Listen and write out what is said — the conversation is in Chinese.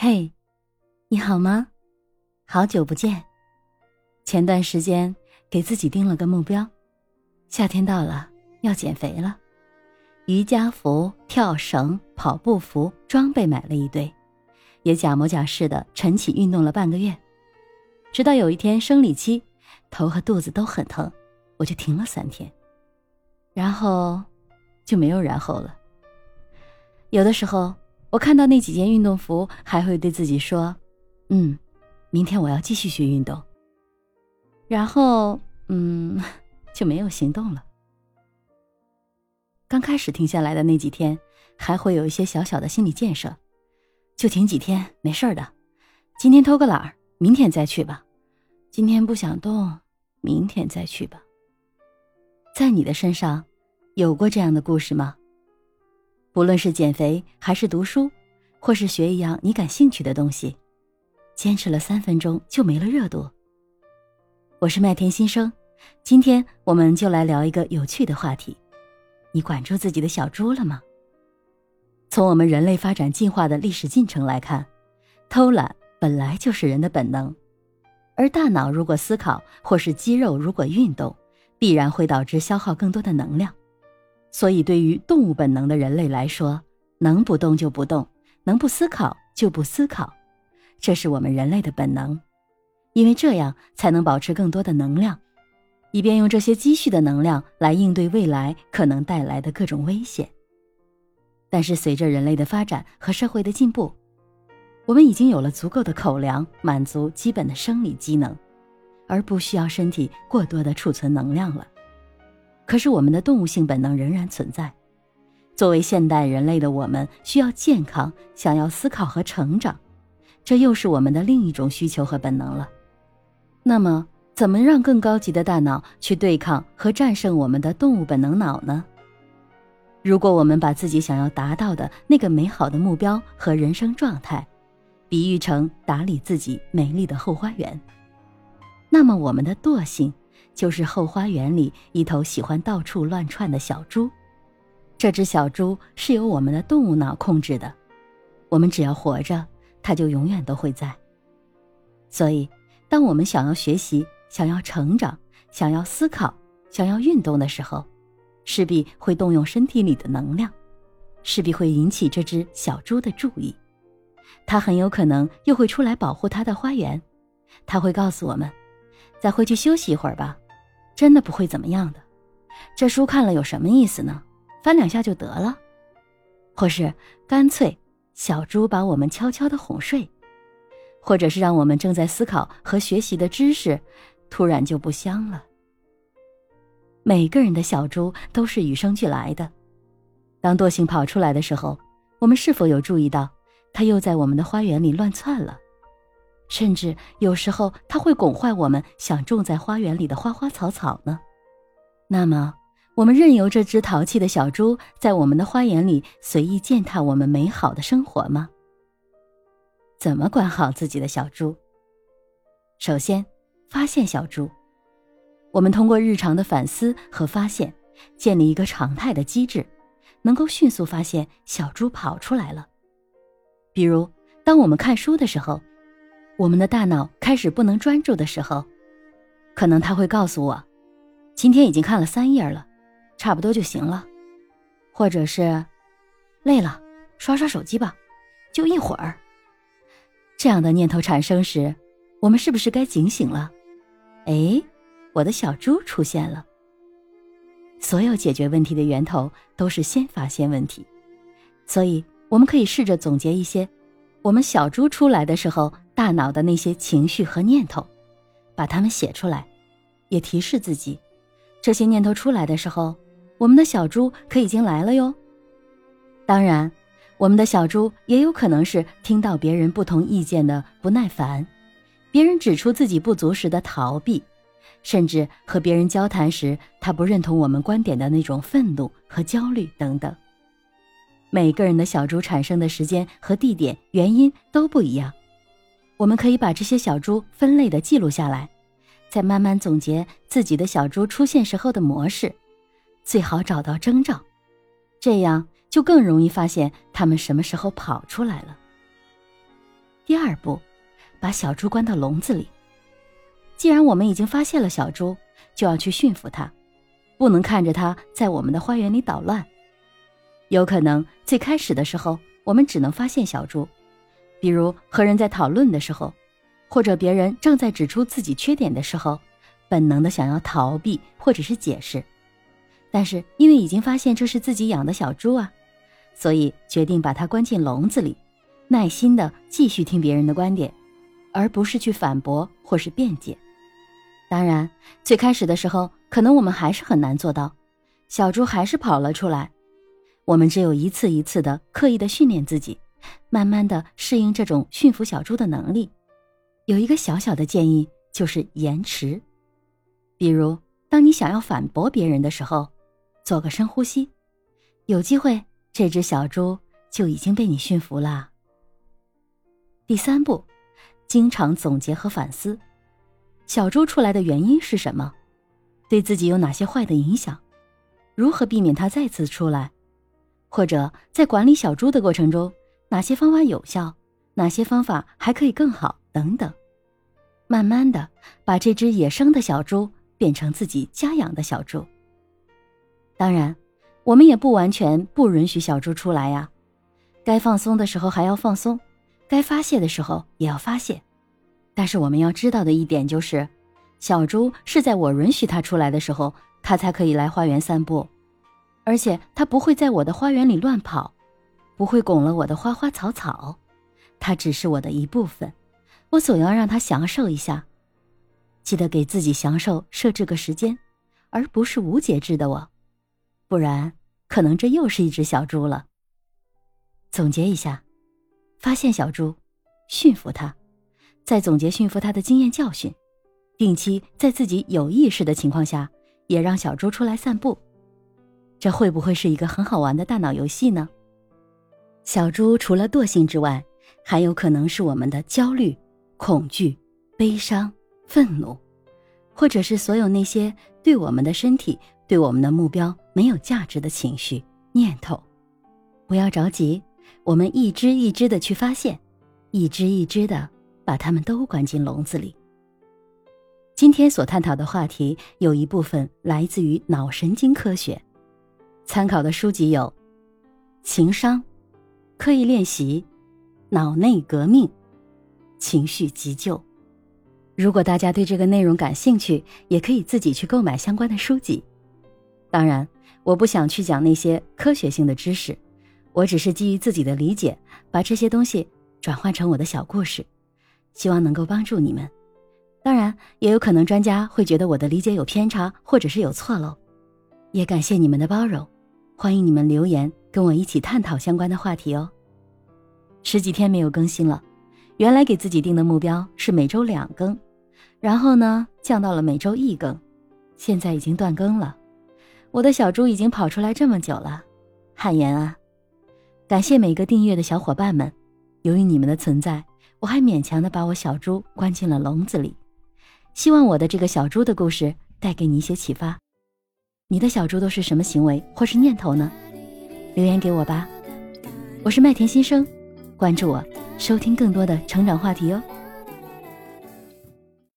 嘿，你好吗？好久不见。前段时间给自己定了个目标，夏天到了，要减肥了。瑜伽服、跳绳、跑步服装备买了一堆，也假模假式的晨起运动了半个月，直到有一天生理期，头和肚子都很疼，我就停了三天，然后就没有然后了。有的时候。我看到那几件运动服，还会对自己说：“嗯，明天我要继续学运动。”然后，嗯，就没有行动了。刚开始停下来的那几天，还会有一些小小的心理建设，就停几天，没事的。今天偷个懒儿，明天再去吧。今天不想动，明天再去吧。在你的身上，有过这样的故事吗？不论是减肥，还是读书，或是学一样你感兴趣的东西，坚持了三分钟就没了热度。我是麦田新生，今天我们就来聊一个有趣的话题：你管住自己的小猪了吗？从我们人类发展进化的历史进程来看，偷懒本来就是人的本能，而大脑如果思考，或是肌肉如果运动，必然会导致消耗更多的能量。所以，对于动物本能的人类来说，能不动就不动，能不思考就不思考，这是我们人类的本能，因为这样才能保持更多的能量，以便用这些积蓄的能量来应对未来可能带来的各种危险。但是，随着人类的发展和社会的进步，我们已经有了足够的口粮，满足基本的生理机能，而不需要身体过多的储存能量了。可是，我们的动物性本能仍然存在。作为现代人类的我们，需要健康，想要思考和成长，这又是我们的另一种需求和本能了。那么，怎么让更高级的大脑去对抗和战胜我们的动物本能脑呢？如果我们把自己想要达到的那个美好的目标和人生状态，比喻成打理自己美丽的后花园，那么我们的惰性。就是后花园里一头喜欢到处乱窜的小猪，这只小猪是由我们的动物脑控制的，我们只要活着，它就永远都会在。所以，当我们想要学习、想要成长、想要思考、想要运动的时候，势必会动用身体里的能量，势必会引起这只小猪的注意，它很有可能又会出来保护它的花园，它会告诉我们：“再回去休息一会儿吧。”真的不会怎么样的，这书看了有什么意思呢？翻两下就得了，或是干脆小猪把我们悄悄的哄睡，或者是让我们正在思考和学习的知识，突然就不香了。每个人的小猪都是与生俱来的，当惰性跑出来的时候，我们是否有注意到，它又在我们的花园里乱窜了？甚至有时候，它会拱坏我们想种在花园里的花花草草呢。那么，我们任由这只淘气的小猪在我们的花园里随意践踏我们美好的生活吗？怎么管好自己的小猪？首先，发现小猪。我们通过日常的反思和发现，建立一个常态的机制，能够迅速发现小猪跑出来了。比如，当我们看书的时候。我们的大脑开始不能专注的时候，可能他会告诉我：“今天已经看了三页了，差不多就行了。”或者是“累了，刷刷手机吧，就一会儿。”这样的念头产生时，我们是不是该警醒了？哎，我的小猪出现了。所有解决问题的源头都是先发现问题，所以我们可以试着总结一些。我们小猪出来的时候，大脑的那些情绪和念头，把它们写出来，也提示自己，这些念头出来的时候，我们的小猪可已经来了哟。当然，我们的小猪也有可能是听到别人不同意见的不耐烦，别人指出自己不足时的逃避，甚至和别人交谈时他不认同我们观点的那种愤怒和焦虑等等。每个人的小猪产生的时间和地点、原因都不一样，我们可以把这些小猪分类的记录下来，再慢慢总结自己的小猪出现时候的模式，最好找到征兆，这样就更容易发现它们什么时候跑出来了。第二步，把小猪关到笼子里。既然我们已经发现了小猪，就要去驯服它，不能看着它在我们的花园里捣乱。有可能最开始的时候，我们只能发现小猪，比如和人在讨论的时候，或者别人正在指出自己缺点的时候，本能的想要逃避或者是解释。但是因为已经发现这是自己养的小猪啊，所以决定把它关进笼子里，耐心的继续听别人的观点，而不是去反驳或是辩解。当然，最开始的时候，可能我们还是很难做到，小猪还是跑了出来。我们只有一次一次的刻意的训练自己，慢慢的适应这种驯服小猪的能力。有一个小小的建议，就是延迟。比如，当你想要反驳别人的时候，做个深呼吸，有机会这只小猪就已经被你驯服了。第三步，经常总结和反思，小猪出来的原因是什么？对自己有哪些坏的影响？如何避免它再次出来？或者在管理小猪的过程中，哪些方法有效，哪些方法还可以更好等等，慢慢的把这只野生的小猪变成自己家养的小猪。当然，我们也不完全不允许小猪出来呀，该放松的时候还要放松，该发泄的时候也要发泄。但是我们要知道的一点就是，小猪是在我允许它出来的时候，它才可以来花园散步。而且它不会在我的花园里乱跑，不会拱了我的花花草草，它只是我的一部分，我总要让它享受一下。记得给自己享受设置个时间，而不是无节制的我，不然可能这又是一只小猪了。总结一下，发现小猪，驯服它，再总结驯服它的经验教训，定期在自己有意识的情况下，也让小猪出来散步。这会不会是一个很好玩的大脑游戏呢？小猪除了惰性之外，还有可能是我们的焦虑、恐惧、悲伤、愤怒，或者是所有那些对我们的身体、对我们的目标没有价值的情绪、念头。不要着急，我们一只一只的去发现，一只一只的把它们都关进笼子里。今天所探讨的话题有一部分来自于脑神经科学。参考的书籍有《情商》《刻意练习》《脑内革命》《情绪急救》。如果大家对这个内容感兴趣，也可以自己去购买相关的书籍。当然，我不想去讲那些科学性的知识，我只是基于自己的理解，把这些东西转换成我的小故事，希望能够帮助你们。当然，也有可能专家会觉得我的理解有偏差，或者是有错漏，也感谢你们的包容。欢迎你们留言跟我一起探讨相关的话题哦。十几天没有更新了，原来给自己定的目标是每周两更，然后呢降到了每周一更，现在已经断更了。我的小猪已经跑出来这么久了，汗颜啊！感谢每个订阅的小伙伴们，由于你们的存在，我还勉强的把我小猪关进了笼子里。希望我的这个小猪的故事带给你一些启发。你的小猪都是什么行为或是念头呢？留言给我吧。我是麦田新生，关注我，收听更多的成长话题哦。